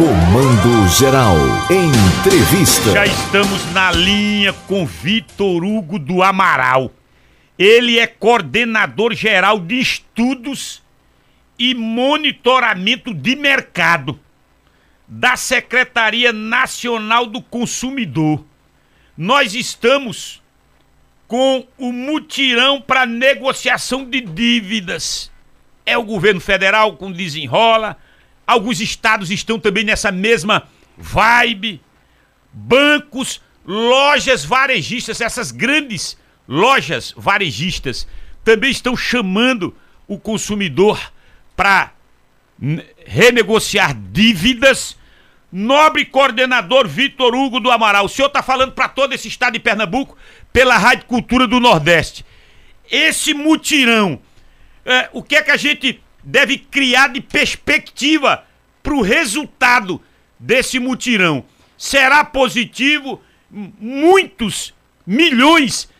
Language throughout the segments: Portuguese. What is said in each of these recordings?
Comando Geral. Entrevista. Já estamos na linha com Vitor Hugo do Amaral. Ele é coordenador geral de estudos e monitoramento de mercado da Secretaria Nacional do Consumidor. Nós estamos com o mutirão para negociação de dívidas. É o governo federal com desenrola, alguns estados estão também nessa mesma vibe. Bancos, lojas varejistas, essas grandes lojas varejistas também estão chamando o consumidor para renegociar dívidas. Nobre coordenador Vitor Hugo do Amaral, o senhor está falando para todo esse estado de Pernambuco pela Rádio Cultura do Nordeste. Esse mutirão, é, o que é que a gente deve criar de perspectiva para o resultado desse mutirão? Será positivo? Muitos milhões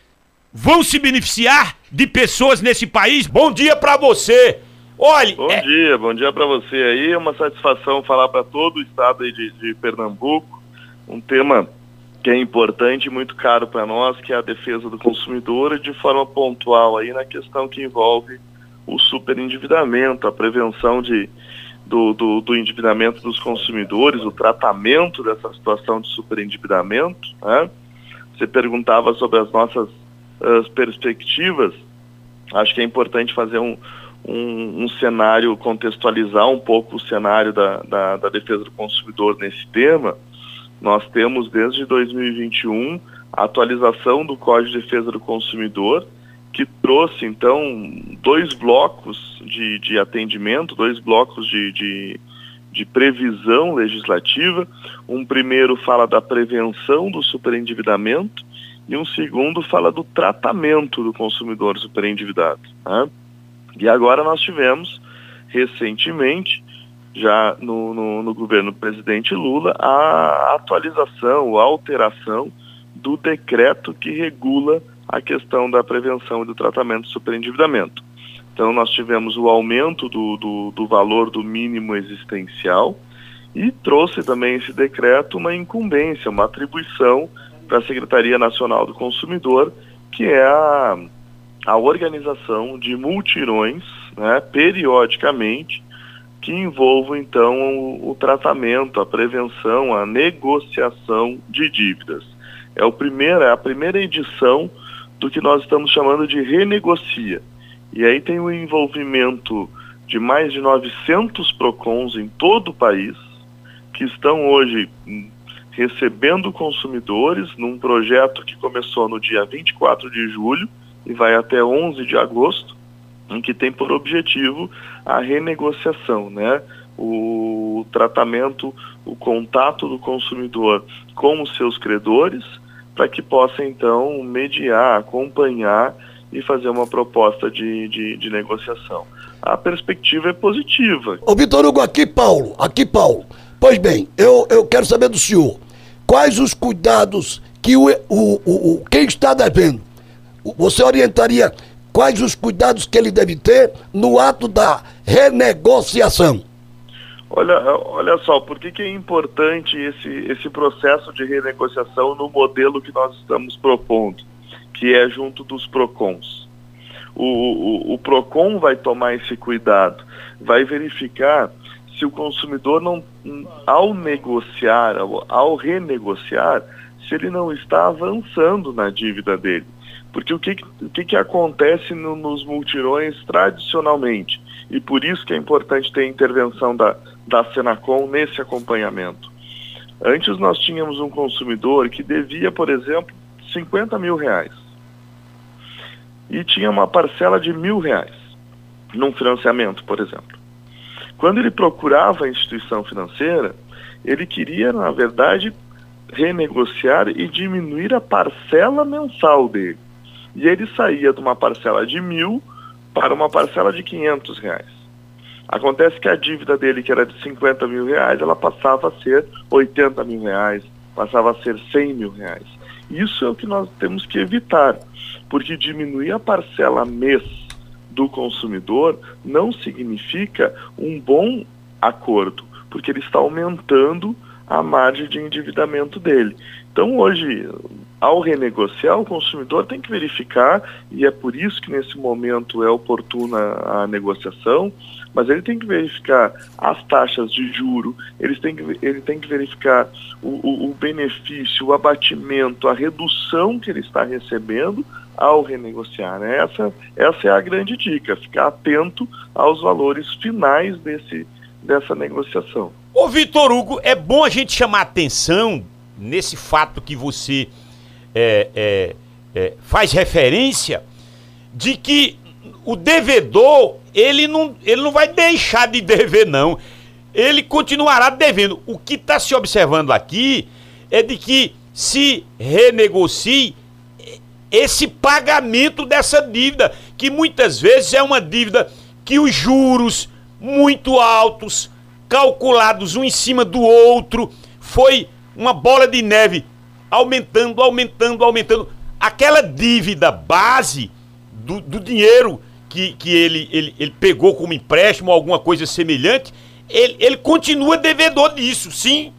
vão se beneficiar de pessoas nesse país? Bom dia para você! Olha, bom é... dia, bom dia para você aí. É uma satisfação falar para todo o estado de, de Pernambuco. Um tema que é importante e muito caro para nós, que é a defesa do consumidor, e de forma pontual aí na questão que envolve o superendividamento, a prevenção de, do, do, do endividamento dos consumidores, o tratamento dessa situação de superendividamento. Né? Você perguntava sobre as nossas as perspectivas. Acho que é importante fazer um, um, um, cenário, contextualizar um pouco o cenário da, da, da, defesa do consumidor nesse tema, nós temos desde 2021 a atualização do Código de Defesa do Consumidor, que trouxe então dois blocos de, de atendimento, dois blocos de, de, de previsão legislativa. Um primeiro fala da prevenção do superendividamento e um segundo fala do tratamento do consumidor superendividado. Né? E agora nós tivemos, recentemente, já no, no, no governo do presidente Lula, a atualização, a alteração do decreto que regula a questão da prevenção e do tratamento do superendividamento. Então, nós tivemos o aumento do, do, do, valor do mínimo existencial e trouxe também esse decreto uma incumbência, uma atribuição para a Secretaria Nacional do Consumidor, que é a a organização de multirões, né, periodicamente, que envolvam então o, o, tratamento, a prevenção, a negociação de dívidas. É, o primeiro, é a primeira edição do que nós estamos chamando de renegocia. E aí tem o envolvimento de mais de 900 PROCONs em todo o país, que estão hoje hum, recebendo consumidores num projeto que começou no dia 24 de julho e vai até 11 de agosto, em que tem por objetivo a renegociação, né? o tratamento, o contato do consumidor com os seus credores, para que possa então mediar, acompanhar e fazer uma proposta de, de, de negociação. A perspectiva é positiva. Ô Vitor Hugo, aqui Paulo, aqui Paulo. Pois bem, eu, eu quero saber do senhor, quais os cuidados que o, o, o, quem está devendo você orientaria quais os cuidados que ele deve ter no ato da renegociação? Olha, olha só, por que, que é importante esse, esse processo de renegociação no modelo que nós estamos propondo, que é junto dos PROCONs? O, o, o PROCON vai tomar esse cuidado, vai verificar se o consumidor não, ao negociar, ao, ao renegociar, se ele não está avançando na dívida dele. Porque o que, o que, que acontece no, nos multirões tradicionalmente? E por isso que é importante ter intervenção da, da Senacom nesse acompanhamento. Antes nós tínhamos um consumidor que devia, por exemplo, 50 mil reais. E tinha uma parcela de mil reais num financiamento, por exemplo. Quando ele procurava a instituição financeira, ele queria, na verdade, renegociar e diminuir a parcela mensal dele e ele saía de uma parcela de mil para uma parcela de 500 reais. Acontece que a dívida dele, que era de 50 mil reais, ela passava a ser 80 mil reais, passava a ser 100 mil reais. Isso é o que nós temos que evitar, porque diminuir a parcela mês do consumidor não significa um bom acordo. porque ele está aumentando a margem de endividamento dele. Então, hoje, ao renegociar, o consumidor tem que verificar, e é por isso que nesse momento é oportuna a negociação, mas ele tem que verificar as taxas de juro, ele tem que, ele tem que verificar o, o, o benefício, o abatimento, a redução que ele está recebendo ao renegociar. Né? Essa, essa é a grande dica, ficar atento aos valores finais desse, dessa negociação. Ô Vitor Hugo, é bom a gente chamar atenção nesse fato que você é, é, é, faz referência de que o devedor ele não, ele não vai deixar de dever não, ele continuará devendo. O que está se observando aqui é de que se renegocie esse pagamento dessa dívida, que muitas vezes é uma dívida que os juros muito altos, calculados um em cima do outro, foi uma bola de neve aumentando, aumentando, aumentando. Aquela dívida base do, do dinheiro que, que ele, ele, ele pegou como empréstimo alguma coisa semelhante, ele, ele continua devedor disso, sim.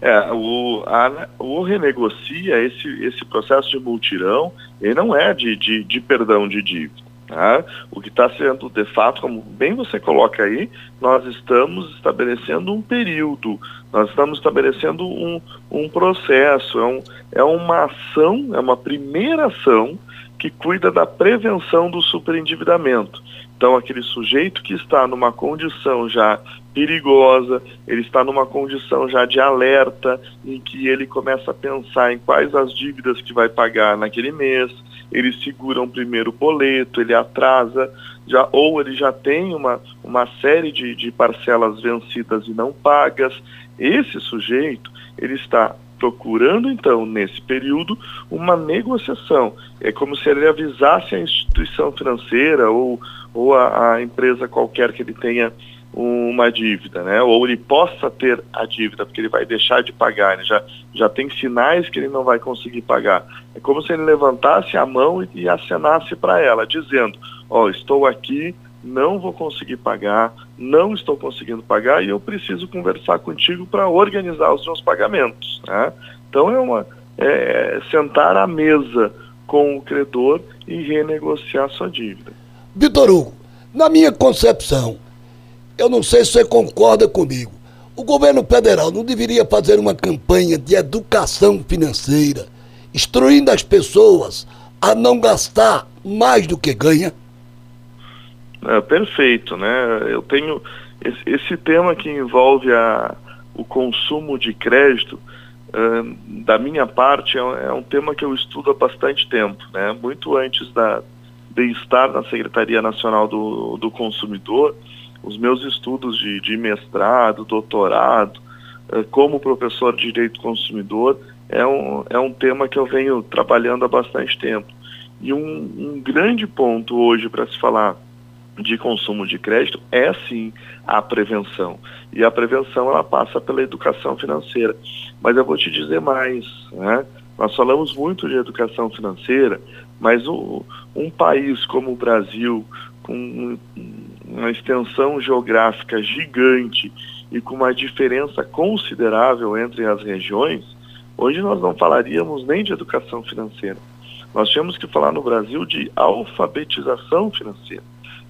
É, o, a, o renegocia, esse, esse processo de multirão, ele não é de, de, de perdão de dívida. Tá? O que está sendo, de fato, como bem você coloca aí, nós estamos estabelecendo um período, nós estamos estabelecendo um, um processo, é, um, é uma ação, é uma primeira ação que cuida da prevenção do superendividamento. Então, aquele sujeito que está numa condição já perigosa, ele está numa condição já de alerta, em que ele começa a pensar em quais as dívidas que vai pagar naquele mês, ele segura um primeiro boleto, ele atrasa, já, ou ele já tem uma, uma série de, de parcelas vencidas e não pagas. Esse sujeito, ele está procurando então nesse período uma negociação. É como se ele avisasse a instituição financeira ou, ou a, a empresa qualquer que ele tenha uma dívida, né? Ou ele possa ter a dívida, porque ele vai deixar de pagar, ele já, já tem sinais que ele não vai conseguir pagar. É como se ele levantasse a mão e, e acenasse para ela, dizendo, ó, oh, estou aqui, não vou conseguir pagar, não estou conseguindo pagar e eu preciso conversar contigo para organizar os meus pagamentos, né? Então é uma é, sentar à mesa com o credor e renegociar sua dívida. Vitor Hugo, na minha concepção, eu não sei se você concorda comigo. O governo federal não deveria fazer uma campanha de educação financeira, instruindo as pessoas a não gastar mais do que ganha? É, perfeito, né? Eu tenho esse, esse tema que envolve a, o consumo de crédito, uh, da minha parte, é, é, um tema que eu estudo há bastante tempo, né? Muito antes da, de estar na Secretaria Nacional do, do Consumidor, os meus estudos de, de mestrado, doutorado, eh, como professor de direito consumidor, é um, é um tema que eu venho trabalhando há bastante tempo. E um, um grande ponto hoje para se falar de consumo de crédito é sim a prevenção. E a prevenção ela passa pela educação financeira. Mas eu vou te dizer mais, né? Nós falamos muito de educação financeira, mas o, um país como o Brasil, com uma extensão geográfica gigante e com uma diferença considerável entre as regiões, hoje nós não falaríamos nem de educação financeira. Nós temos que falar no Brasil de alfabetização financeira,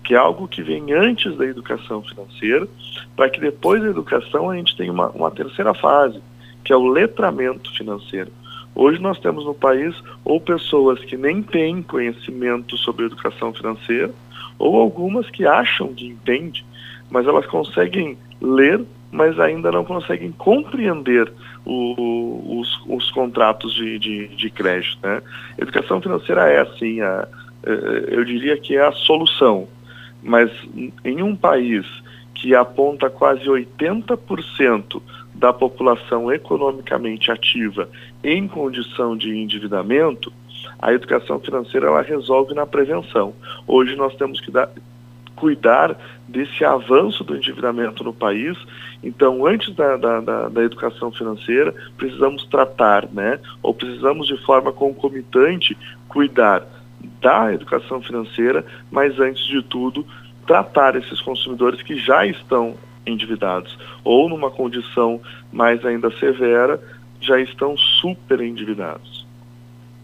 que é algo que vem antes da educação financeira, para que depois da educação a gente tenha uma, uma terceira fase, que é o letramento financeiro. Hoje nós temos no país ou pessoas que nem têm conhecimento sobre educação financeira, ou algumas que acham que entendem, mas elas conseguem ler, mas ainda não conseguem compreender o, os, os, contratos de, de, de crédito. Né? Educação financeira é assim, a, é, eu diria que é a solução, mas em um país que aponta quase 80% da população economicamente ativa em condição de endividamento, a educação financeira ela resolve na prevenção. Hoje nós temos que dar, cuidar desse avanço do endividamento no país. Então, antes da, da, da, da, educação financeira, precisamos tratar, né? Ou precisamos de forma concomitante cuidar da educação financeira, mas antes de tudo, tratar esses consumidores que já estão endividados, ou numa condição mais ainda severa, já estão super endividados.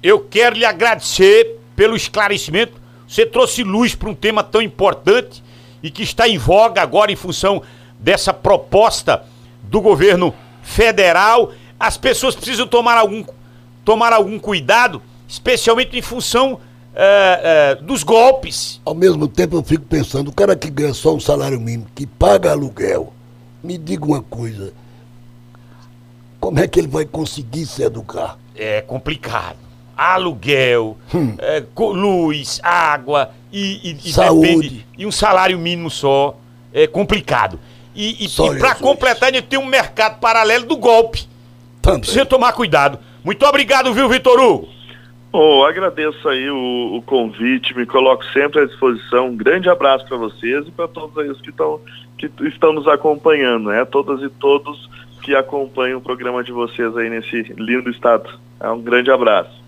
Eu quero lhe agradecer pelo esclarecimento. Você trouxe luz para um tema tão importante e que está em voga agora em função dessa proposta do governo federal. As pessoas precisam tomar algum, tomar algum cuidado, especialmente em função é, é, dos golpes. Ao mesmo tempo eu fico pensando, o cara que ganha só um salário mínimo, que paga aluguel, me diga uma coisa, como é que ele vai conseguir se educar? É complicado. Aluguel, hum. é, luz, água e, e, Saúde. Depende, e um salário mínimo só. É complicado. E, e, e para completar, a gente tem um mercado paralelo do golpe. Também. Precisa tomar cuidado. Muito obrigado, viu, Vitor Hugo? Oh, agradeço aí o, o, convite, me coloco sempre à disposição. Um grande abraço para vocês e para todos aí que, tão, que estão nos acompanhando, né? Todas e todos que acompanham o programa de vocês aí nesse lindo estado. É um grande abraço.